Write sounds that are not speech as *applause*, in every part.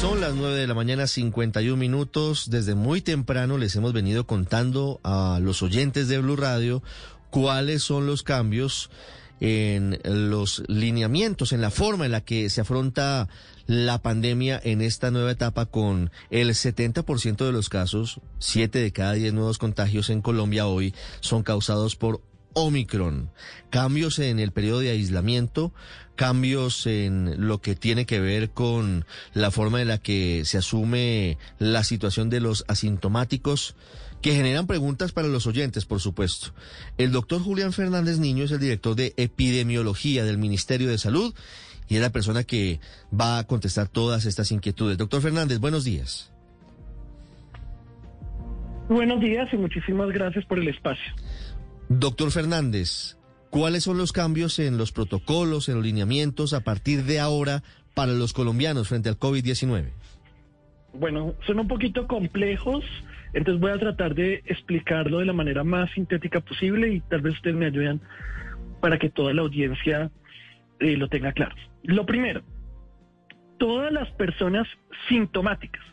Son las 9 de la mañana, 51 minutos. Desde muy temprano les hemos venido contando a los oyentes de Blue Radio cuáles son los cambios en los lineamientos, en la forma en la que se afronta la pandemia en esta nueva etapa con el 70% de los casos, 7 de cada 10 nuevos contagios en Colombia hoy son causados por Omicron. Cambios en el periodo de aislamiento, cambios en lo que tiene que ver con la forma en la que se asume la situación de los asintomáticos, que generan preguntas para los oyentes, por supuesto. El doctor Julián Fernández Niño es el director de epidemiología del Ministerio de Salud y es la persona que va a contestar todas estas inquietudes. Doctor Fernández, buenos días. Buenos días y muchísimas gracias por el espacio. Doctor Fernández, ¿cuáles son los cambios en los protocolos, en los lineamientos a partir de ahora para los colombianos frente al COVID-19? Bueno, son un poquito complejos, entonces voy a tratar de explicarlo de la manera más sintética posible y tal vez ustedes me ayuden para que toda la audiencia eh, lo tenga claro. Lo primero, todas las personas sintomáticas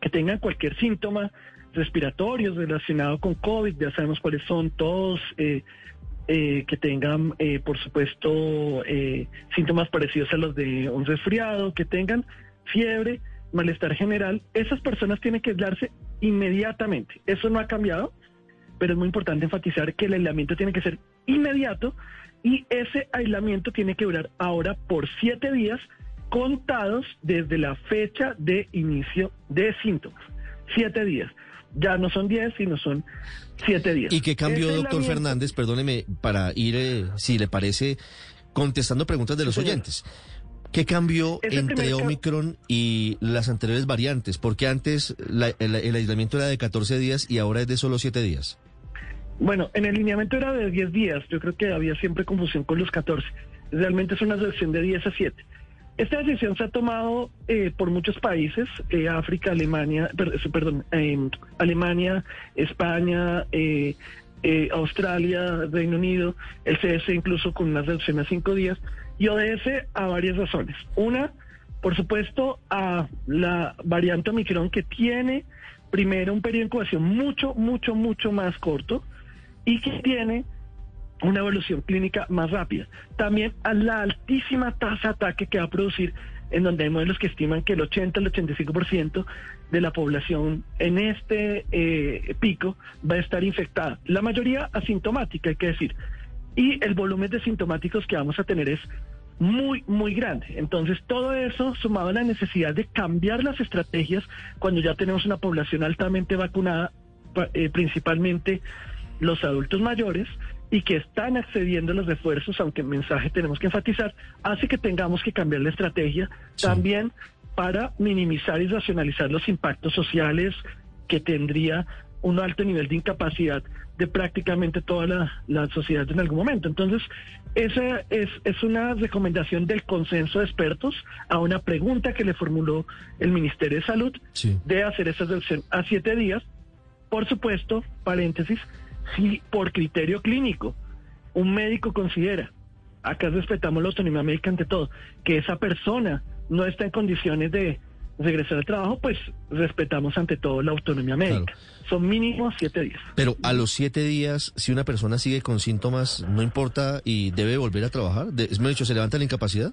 que tengan cualquier síntoma respiratorios relacionado con COVID, ya sabemos cuáles son todos, eh, eh, que tengan, eh, por supuesto, eh, síntomas parecidos a los de un resfriado, que tengan fiebre, malestar general, esas personas tienen que aislarse inmediatamente. Eso no ha cambiado, pero es muy importante enfatizar que el aislamiento tiene que ser inmediato y ese aislamiento tiene que durar ahora por siete días contados desde la fecha de inicio de síntomas. Siete días. Ya no son diez, sino son siete días. ¿Y qué cambió, doctor Fernández? Perdóneme, para ir, eh, si le parece, contestando preguntas de los señor. oyentes. ¿Qué cambió Ese entre Omicron y las anteriores variantes? Porque antes la- el, el aislamiento era de 14 días y ahora es de solo 7 días. Bueno, en el lineamiento era de 10 días. Yo creo que había siempre confusión con los 14. Realmente es una decisión de 10 a 7. Esta decisión se ha tomado eh, por muchos países, eh, África, Alemania, eh, perdón, eh, Alemania, España, eh, Australia, Reino Unido, el CS incluso con una reducción a 5 días, y ODS a varias razones. Una, por supuesto, a la variante Omicron que tiene primero un periodo de incubación mucho, mucho, mucho más corto y que tiene una evolución clínica más rápida. También a la altísima tasa de ataque que va a producir, en donde hay modelos que estiman que el 80 al 85% de la población en este eh, pico va a estar infectada. La mayoría asintomática, hay que decir. Y el volumen de sintomáticos que vamos a tener es muy, muy grande. Entonces, todo eso sumado a la necesidad de cambiar las estrategias cuando ya tenemos una población altamente vacunada, eh, principalmente los adultos mayores, y que están accediendo a los refuerzos, aunque el mensaje tenemos que enfatizar, hace que tengamos que cambiar la estrategia Sí. también para minimizar y racionalizar los impactos sociales que tendría un alto nivel de incapacidad de prácticamente toda la, la sociedad en algún momento. Entonces, esa es, es una recomendación del consenso de expertos a una pregunta que le formuló el Ministerio de Salud Sí. de hacer esa reducción a siete días. Por supuesto, paréntesis, si por criterio clínico un médico considera, acá respetamos la autonomía médica ante todo, que esa persona no está en condiciones de regresar al trabajo, pues respetamos ante todo la autonomía médica. Son mínimo siete días. Pero a los 7 días, si una persona sigue con síntomas, no importa y debe volver a trabajar. Es dicho, ¿se levanta la incapacidad?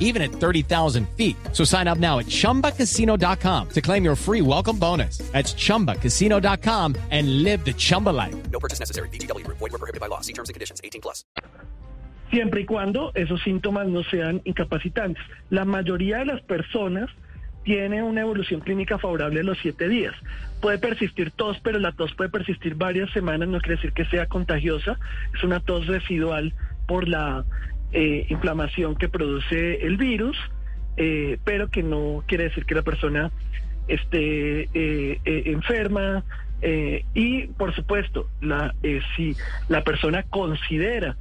even at 30,000 feet. So sign up now at chumbacasino.com to claim your free welcome bonus. That's chumbacasino.com and live the Chumba life. No purchase necessary. VGW Group. Void were prohibited by law. See terms and conditions. 18 plus. siempre y cuando esos síntomas no sean incapacitantes. La mayoría de las personas tiene una evolución clínica favorable a los siete días. Puede persistir tos, pero la tos puede persistir varias semanas, no quiere decir que sea contagiosa, es una tos residual por la eh, inflamación que produce el virus, eh, pero que no quiere decir que la persona esté eh, eh, enferma. y, por supuesto, la, si la persona considera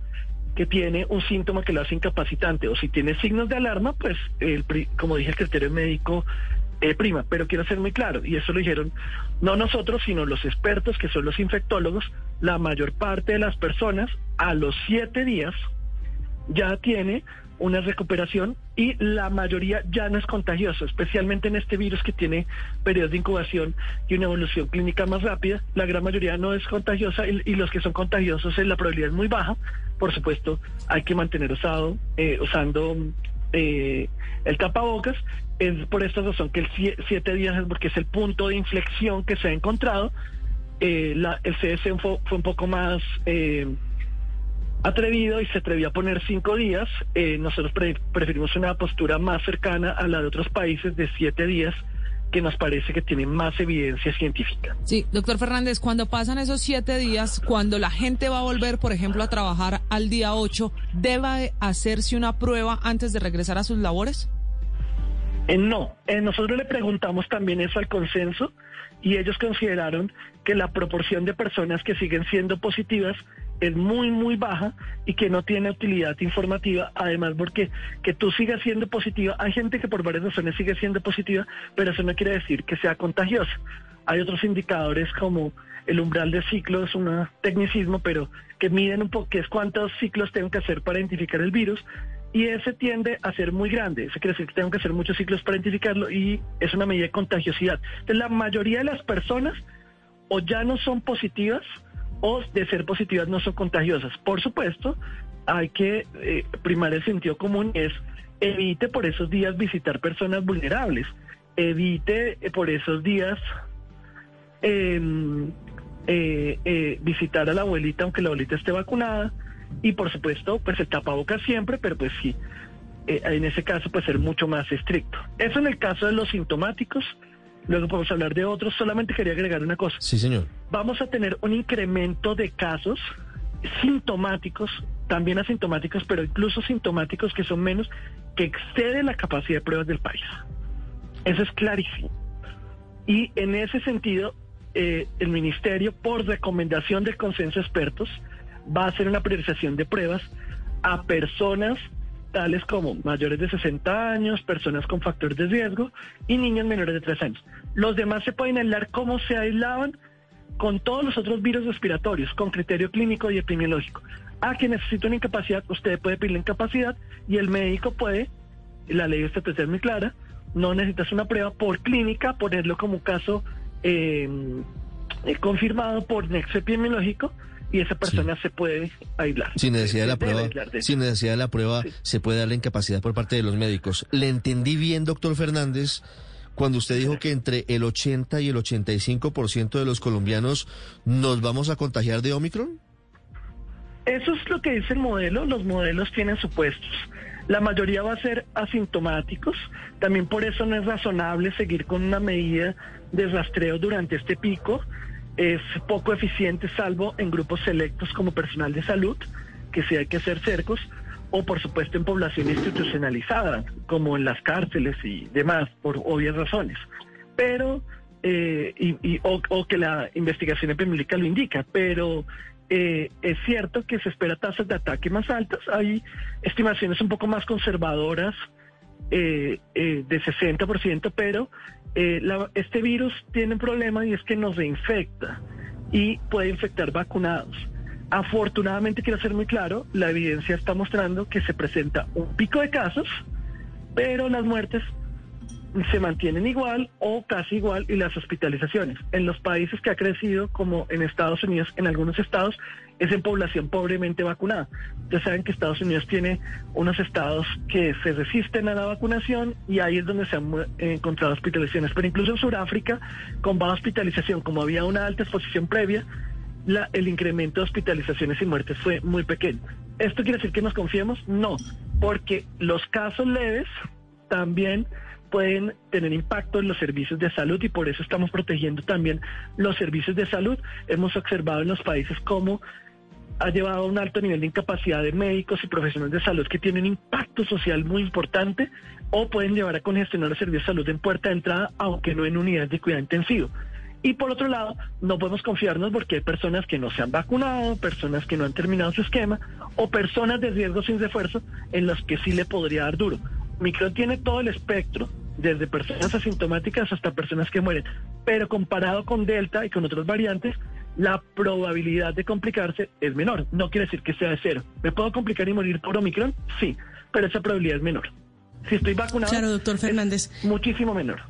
que tiene un síntoma que lo hace incapacitante o si tiene signos de alarma, pues, el, como dije, el criterio médico prima. Pero quiero ser muy claro, y eso lo dijeron no nosotros, sino los expertos, que son los infectólogos, la mayor parte de las personas a los siete días ya tiene una recuperación y la mayoría ya no es contagioso, especialmente en este virus que tiene periodos de incubación y una evolución clínica más rápida. La gran mayoría no es contagiosa y, los que son contagiosos eh, la probabilidad es muy baja. Por supuesto, hay que mantener usado, eh, usando eh, el tapabocas. Es por esta razón que el sie- siete días es porque es el punto de inflexión que se ha encontrado. Eh, la- el CDC fue, fue un poco más... atrevido y se atrevió a poner cinco días. Eh, nosotros pre- preferimos una postura más cercana a la de otros países de siete días, que nos parece que tiene más evidencia científica. Sí, doctor Fernández, cuando pasan esos siete días, cuando la gente va a volver, por ejemplo, a trabajar al día 8, ¿debe hacerse una prueba antes de regresar a sus labores? Eh, no, eh, nosotros le preguntamos también eso al consenso y ellos consideraron que la proporción de personas que siguen siendo positivas es muy, muy baja y que no tiene utilidad informativa, además porque que tú sigas siendo positiva, hay gente que por varias razones sigue siendo positiva, pero eso no quiere decir que sea contagiosa. Hay otros indicadores como el umbral de ciclo, es un tecnicismo, pero que miden un poco, que es cuántos ciclos tengo que hacer para identificar el virus, y ese tiende a ser muy grande. Eso quiere decir que tengo que hacer muchos ciclos para identificarlo y es una medida de contagiosidad. Entonces, la mayoría de las personas o ya no son positivas o de ser positivas no son contagiosas. Por supuesto, hay que eh, primar el sentido común, es evite por esos días visitar personas vulnerables, evite eh, por esos días eh, eh, eh, visitar a la abuelita aunque la abuelita esté vacunada y por supuesto pues el tapabocas siempre, pero pues sí, en ese caso pues ser mucho más estricto. Eso en el caso de los sintomáticos, luego podemos hablar de otros, solamente quería agregar una cosa Sí, señor. vamos a tener un incremento de casos sintomáticos, también asintomáticos, pero incluso sintomáticos que son menos, que excede la capacidad de pruebas del país. Eso es clarísimo. Y en ese sentido, eh, el Ministerio, por recomendación del consenso de expertos, va a hacer una priorización de pruebas a personas tales como mayores de 60 años, personas con factores de riesgo y niños menores de 3 años. Los demás se pueden aislar como se aislaban con todos los otros virus respiratorios, con criterio clínico y epidemiológico. A quien necesita una incapacidad, usted puede pedir la incapacidad y el médico puede, la ley estatal es muy clara, no necesitas una prueba por clínica, ponerlo como caso eh, eh, confirmado por nexo epidemiológico y esa persona se puede aislar. Sin necesidad de la prueba, de sin necesidad de la prueba, Sí. se puede dar la incapacidad por parte de los médicos. ¿Le entendí bien, doctor Fernández, cuando usted dijo que entre el 80 y el 85% de los colombianos nos vamos a contagiar de Omicron? Eso es lo que dice el modelo. Los modelos tienen supuestos. La mayoría va a ser asintomáticos. También por eso no es razonable seguir con una medida de rastreo durante este pico. Es poco eficiente, salvo en grupos selectos como personal de salud, que sí hay que hacer cercos, o por supuesto en población institucionalizada, como en las cárceles y demás, por obvias razones. Pero, eh, y, y- o, o que la investigación epidemiológica lo indica, pero eh, es cierto que se espera tasas de ataque más altas. Hay estimaciones un poco más conservadoras eh, eh, de 60%, pero eh, la- este virus tiene un problema y es que nos reinfecta y puede infectar vacunados. Afortunadamente, quiero ser muy claro, la evidencia está mostrando que se presenta un pico de casos, pero las muertes se mantienen igual o casi igual y las hospitalizaciones. En los países que ha crecido, como en Estados Unidos, en algunos estados, es en población pobremente vacunada. Ustedes saben que Estados Unidos tiene unos estados que se resisten a la vacunación y ahí es donde se han encontrado hospitalizaciones. Pero incluso en Sudáfrica, con baja hospitalización, como había una alta exposición previa, la, el incremento de hospitalizaciones y muertes fue muy pequeño. ¿Esto quiere decir que nos confiemos? No, porque los casos leves también pueden tener impacto en los servicios de salud y por eso estamos protegiendo también los servicios de salud. Hemos observado en los países cómo ha llevado a un alto nivel de incapacidad de médicos y profesionales de salud que tienen impacto social muy importante o pueden llevar a congestionar los servicios de salud en puerta de entrada, aunque no en unidades de cuidado intensivo. Y por otro lado, no podemos confiarnos porque hay personas que no se han vacunado, personas que no han terminado su esquema o personas de riesgo sin refuerzo en los que sí le podría dar duro. Micron tiene todo el espectro, desde personas asintomáticas hasta personas que mueren, pero comparado con Delta y con otras variantes, la probabilidad de complicarse es menor. No quiere decir que sea de cero. ¿Me puedo complicar y morir por Omicron? Sí, pero esa probabilidad es menor. Si estoy vacunado, claro, doctor Fernández. muchísimo menor.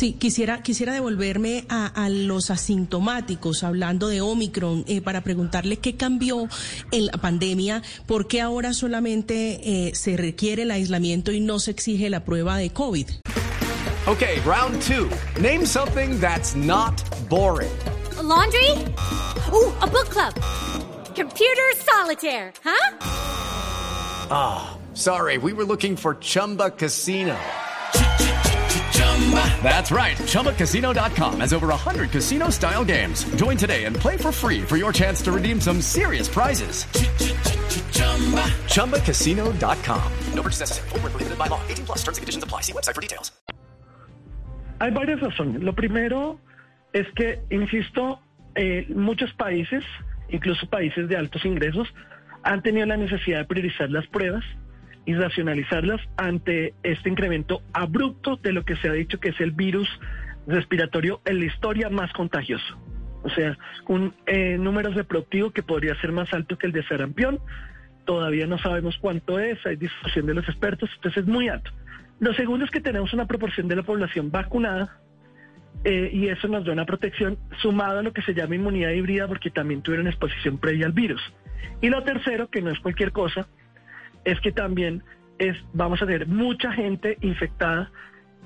Sí, quisiera, quisiera devolverme a, los asintomáticos, hablando de Omicron, eh, para preguntarle qué cambió en la pandemia, por qué ahora solamente eh, se requiere el aislamiento y no se exige la prueba de COVID. Ok, round two. Name something that's not boring. laundry? Uh, a book club. Computer solitaire, huh? Ah, sorry, we were looking for Chumba Casino. That's right. ChumbaCasino.com has over 100 casino style games. Join today and play for free for your chance to redeem some serious prizes. ChumbaCasino.com. No purchase necessary. Forward, prohibited by law. 18 plus terms and conditions apply. See website for details. Hay varias razones. Lo primero es que, insisto, eh, muchos países, incluso países de altos ingresos, han tenido la necesidad de priorizar las pruebas y racionalizarlas ante este incremento abrupto de lo que se ha dicho que es el virus respiratorio en la historia más contagioso. O sea, un eh, número reproductivo que podría ser más alto que el de sarampión. Todavía no sabemos cuánto es, hay discusión de los expertos, entonces es muy alto. Lo segundo es que tenemos una proporción de la población vacunada eh, y eso nos da una protección sumada a lo que se llama inmunidad híbrida porque también tuvieron exposición previa al virus. Y lo tercero, que no es cualquier cosa, es que también es, vamos a tener mucha gente infectada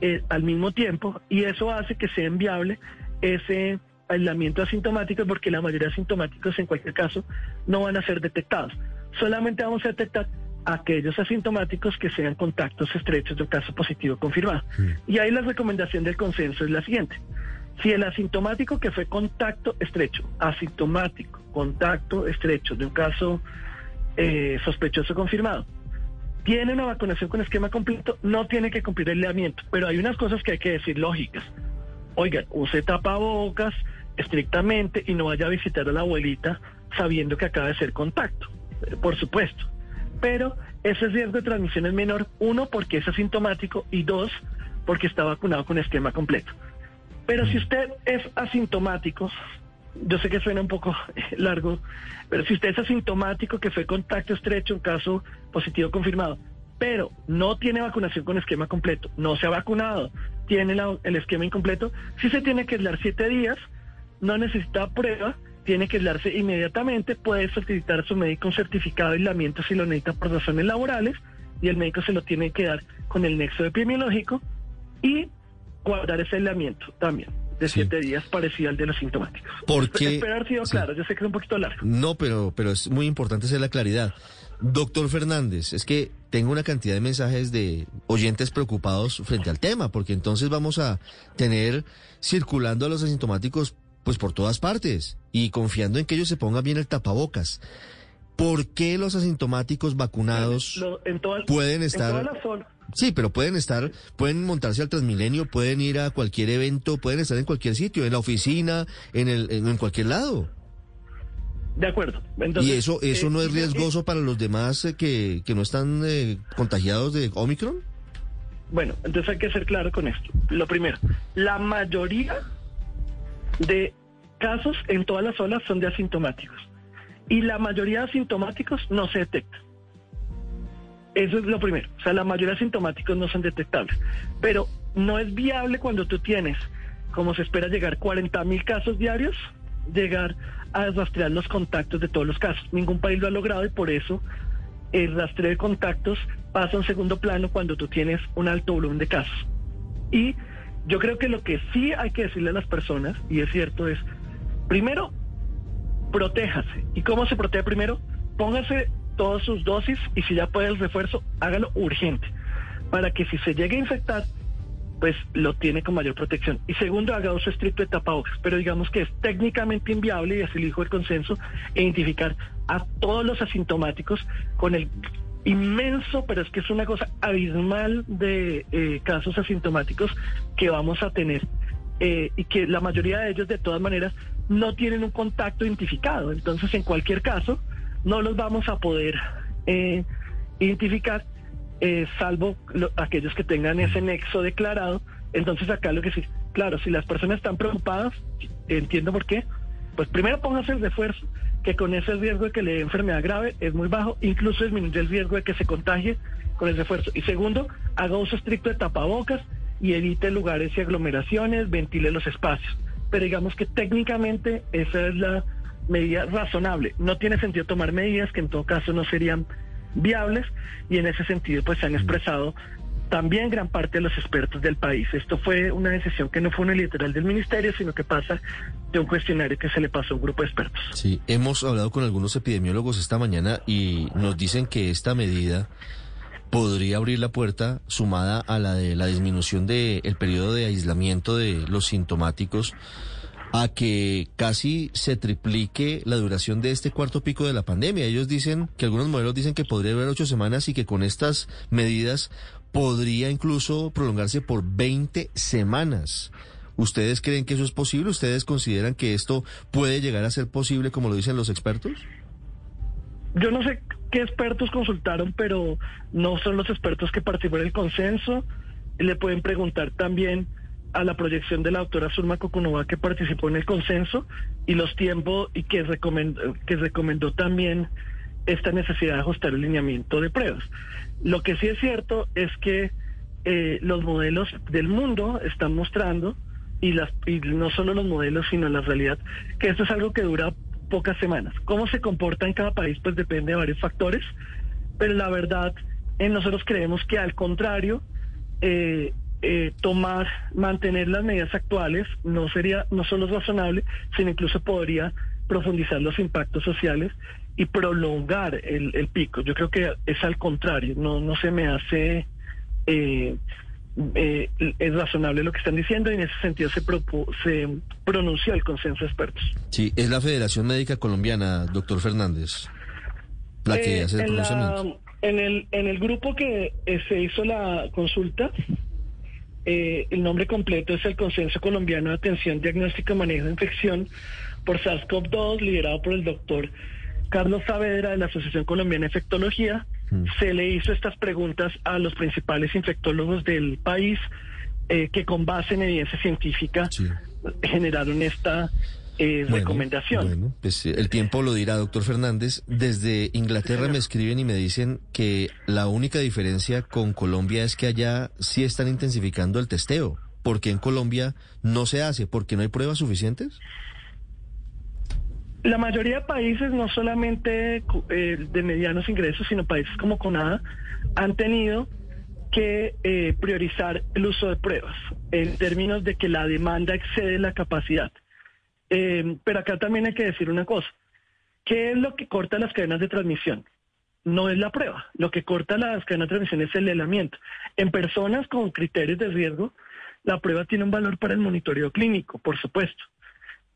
eh, al mismo tiempo y eso hace que sea inviable ese aislamiento asintomático porque la mayoría de asintomáticos en cualquier caso no van a ser detectados. Solamente vamos a detectar aquellos asintomáticos que sean contactos estrechos de un caso positivo confirmado. Y ahí la recomendación del consenso es la siguiente. Si el asintomático que fue contacto estrecho, asintomático, contacto estrecho de un caso eh, sospechoso confirmado, tiene una vacunación con esquema completo, no tiene que cumplir el leamiento. Pero hay unas cosas que hay que decir lógicas. Oigan, use tapabocas estrictamente y no vaya a visitar a la abuelita sabiendo que acaba de ser contacto. Eh, por supuesto. Pero ese riesgo de transmisión es menor, uno, porque es asintomático y dos, porque está vacunado con esquema completo. Pero si usted es asintomático, yo sé que suena un poco *laughs* largo, pero si usted es asintomático, que fue contacto estrecho, un caso positivo confirmado, pero no tiene vacunación con esquema completo, no se ha vacunado, tiene el esquema incompleto, sí se tiene que aislar siete días, no necesita prueba, tiene que aislarse inmediatamente, puede solicitar a su médico un certificado de aislamiento si lo necesita por razones laborales, y el médico se lo tiene que dar con el nexo epidemiológico y guardar ese aislamiento también de siete días parecido al de los sintomáticos. ¿Por qué? Espero haber sido claro, yo sé que es un poquito largo. No, pero, pero es muy importante hacer la claridad. Doctor Fernández, es que tengo una cantidad de mensajes de oyentes preocupados frente al tema, porque entonces vamos a tener circulando a los asintomáticos pues por todas partes y confiando en que ellos se pongan bien el tapabocas. ¿Por qué los asintomáticos vacunados pueden estar... Sí, pero pueden estar, pueden montarse al Transmilenio, pueden ir a cualquier evento, pueden estar en cualquier sitio, en la oficina, en, el, en, cualquier lado. De acuerdo. ¿Y eso, eso no es eh, riesgoso para los demás eh, que, que, no están eh, contagiados de Omicron? Bueno, entonces hay que ser claro con esto. Lo primero, la mayoría de casos en todas las olas son de asintomáticos. Y la mayoría de asintomáticos no se detectan. Eso es lo primero. O sea, la mayoría de asintomáticos no son detectables. Pero no es viable cuando tú tienes, como se espera, llegar 40 mil casos diarios, llegar a rastrear los contactos de todos los casos. Ningún país lo ha logrado y por eso el rastreo de contactos pasa a un segundo plano cuando tú tienes un alto volumen de casos. Y yo creo que lo que sí hay que decirle a las personas, y es cierto, es, primero, protéjase. ¿Y cómo se protege primero? Póngase todas sus dosis y si ya puede el refuerzo, hágalo urgente, para que si se llegue a infectar, pues lo tiene con mayor protección. Y segundo, haga uso estricto de tapabocas, pero digamos que es técnicamente inviable, y así lo dijo el consenso, identificar a todos los asintomáticos con el inmenso, pero es que es una cosa abismal de eh, casos asintomáticos que vamos a tener eh, y que la mayoría de ellos de todas maneras no tienen un contacto identificado. Entonces, en cualquier caso, no los vamos a poder eh, identificar, eh, salvo lo- aquellos que tengan ese nexo declarado. Entonces, acá lo que sí, claro, si las personas están preocupadas, entiendo por qué, pues primero póngase el refuerzo, que con ese riesgo de que le dé enfermedad grave es muy bajo, incluso disminuye el riesgo de que se contagie con el refuerzo. Y segundo, haga uso estricto de tapabocas y evite lugares y aglomeraciones, ventile los espacios. Pero digamos que técnicamente esa es la medida razonable. No tiene sentido tomar medidas que en todo caso no serían viables y en ese sentido pues se han expresado también gran parte de los expertos del país. Esto fue una decisión que no fue unilateral del ministerio, sino que pasa de un cuestionario que se le pasó a un grupo de expertos. Sí, hemos hablado con algunos epidemiólogos esta mañana y nos dicen que esta medida podría abrir la puerta, sumada a la de la disminución del periodo de aislamiento de los sintomáticos, a que casi se triplique la duración de este cuarto pico de la pandemia. Ellos dicen que algunos modelos dicen que podría haber ocho semanas y que con estas medidas podría incluso prolongarse por 20 semanas. ¿Ustedes creen que eso es posible? ¿Ustedes consideran que esto puede llegar a ser posible como lo dicen los expertos? Yo no sé qué expertos consultaron, pero no son los expertos que participaron en el consenso. Le pueden preguntar también a la proyección de la doctora Zulma Coconova que participó en el consenso y los tiempos y que recomendó, que recomendó también esta necesidad de ajustar el lineamiento de pruebas. Lo que sí es cierto es que eh, los modelos del mundo están mostrando, y, las, y no solo los modelos, sino la realidad, que esto es algo que dura pocas semanas. ¿Cómo se comporta en cada país? Pues depende de varios factores, pero la verdad, eh, nosotros creemos que al contrario, eh, eh, tomar, mantener las medidas actuales no sería, no solo es razonable, sino incluso podría profundizar los impactos sociales y prolongar el, el pico. Yo creo que es al contrario, no, no se me hace eh, eh, es razonable lo que están diciendo y en ese sentido se, propu- se pronunció el consenso de expertos. Sí, es la Federación Médica Colombiana, doctor Fernández, la que Eh, hace el en, la- en el, en el grupo que eh, se hizo la consulta, eh, el nombre completo es el Consenso Colombiano de Atención, Diagnóstico y Manejo de Infección por SARS-CoV-2, liderado por el doctor Carlos Saavedra de la Asociación Colombiana de Infectología. Mm. Se le hizo estas preguntas a los principales infectólogos del país eh, que con base en evidencia científica Sí. generaron esta eh, Bueno, recomendación. Bueno, pues eh, el tiempo lo dirá, doctor Fernández. Desde Inglaterra me escriben y me dicen que la única diferencia con Colombia es que allá sí están intensificando el testeo. ¿Por qué en Colombia no se hace? ¿Porque no hay pruebas suficientes? La mayoría de países, no solamente eh, de medianos ingresos, sino países como Canadá, han tenido que eh, priorizar el uso de pruebas en términos de que la demanda excede la capacidad. Eh, pero acá también hay que decir una cosa. ¿Qué es lo que corta las cadenas de transmisión? No es la prueba. Lo que corta las cadenas de transmisión es el helamiento. En personas con criterios de riesgo, la prueba tiene un valor para el monitoreo clínico, por supuesto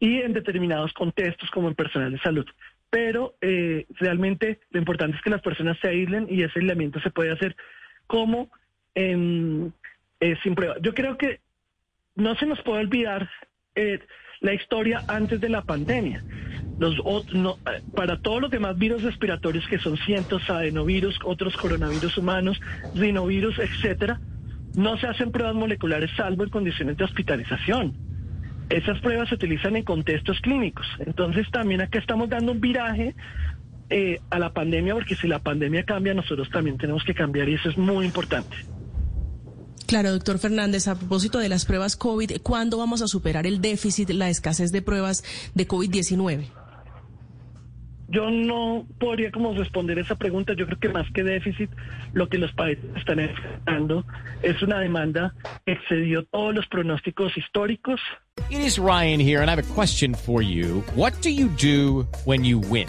y en determinados contextos como en personal de salud. Pero eh, realmente lo importante es que las personas se aíslen y ese aislamiento se puede hacer como en, eh, sin prueba. Yo creo que no se nos puede olvidar eh, la historia antes de la pandemia. Los, no, eh, para todos los demás virus respiratorios que son cientos, adenovirus, otros coronavirus humanos, rinovirus, etcétera, no se hacen pruebas moleculares salvo en condiciones de hospitalización esas pruebas se utilizan en contextos clínicos. Entonces también acá estamos dando un viraje eh, a la pandemia, porque si la pandemia cambia, nosotros también tenemos que cambiar y eso es muy importante. Claro, doctor Fernández, a propósito de las pruebas COVID, ¿cuándo vamos a superar el déficit, la escasez de pruebas de COVID-19? Yo no podría como responder esa pregunta. Yo creo que más que déficit, lo que los países están enfrentando es una demanda que excedió todos los pronósticos históricos. It is Ryan here, and I have a question for you. What do you do when you win?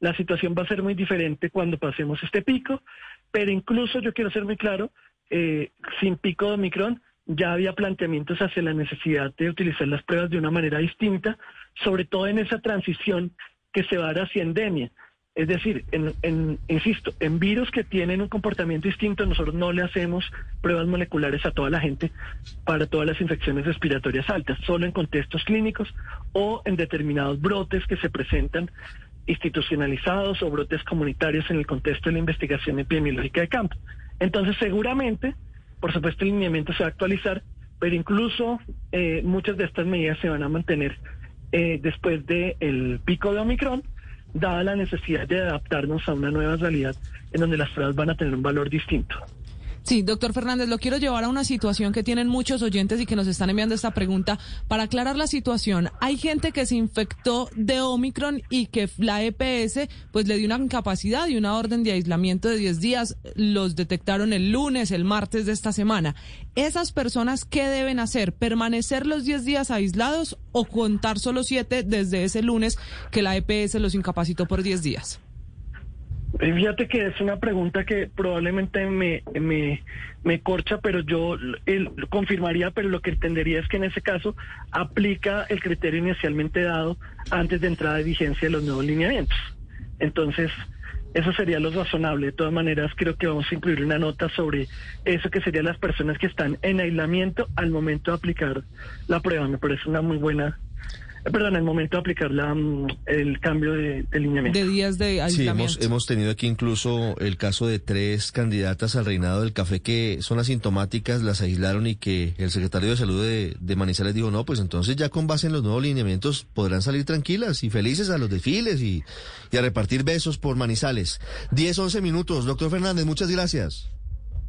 La situación va a ser muy diferente cuando pasemos este pico, pero incluso yo quiero ser muy claro, eh, sin pico de Omicron ya había planteamientos hacia la necesidad de utilizar las pruebas de una manera distinta, sobre todo en esa transición que se va a dar hacia endemia. Es decir, en, insisto, en virus que tienen un comportamiento distinto, nosotros no le hacemos pruebas moleculares a toda la gente para todas las infecciones respiratorias altas, solo en contextos clínicos o en determinados brotes que se presentan institucionalizados o brotes comunitarios en el contexto de la investigación epidemiológica de campo. Entonces, seguramente, por supuesto, el lineamiento se va a actualizar, pero incluso eh, muchas de estas medidas se van a mantener eh, después del pico de Omicron, dada la necesidad de adaptarnos a una nueva realidad en donde las pruebas van a tener un valor distinto. Sí, doctor Fernández, lo quiero llevar a una situación que tienen muchos oyentes y que nos están enviando esta pregunta para aclarar la situación. Hay gente que se infectó de Omicron y que la EPS pues le dio una incapacidad y una orden de aislamiento de 10 días. Los detectaron el lunes, el martes de esta semana. ¿Esas personas qué deben hacer? ¿Permanecer los 10 días aislados o contar solo 7 desde ese lunes que la EPS los incapacitó por 10 días? Eh, Fíjate que es una pregunta que probablemente me, me, me corcha, pero yo confirmaría, pero lo que entendería es que en ese caso aplica el criterio inicialmente dado antes de entrada de vigencia de los nuevos lineamientos. Entonces, eso sería lo razonable. De todas maneras, creo que vamos a incluir una nota sobre eso que serían las personas que están en aislamiento al momento de aplicar la prueba. Me parece una muy buena... Perdón, al momento de aplicar la, mm, el cambio de, de lineamiento. De días de Sí, aislamiento. hemos, hemos tenido aquí incluso el caso de tres candidatas al reinado del café que son asintomáticas, las aislaron y que el secretario de salud de, de Manizales dijo, no, pues entonces ya con base en los nuevos lineamientos podrán salir tranquilas y felices a los desfiles y, y a repartir besos por Manizales. 10, 11 minutos. Doctor Fernández, muchas gracias.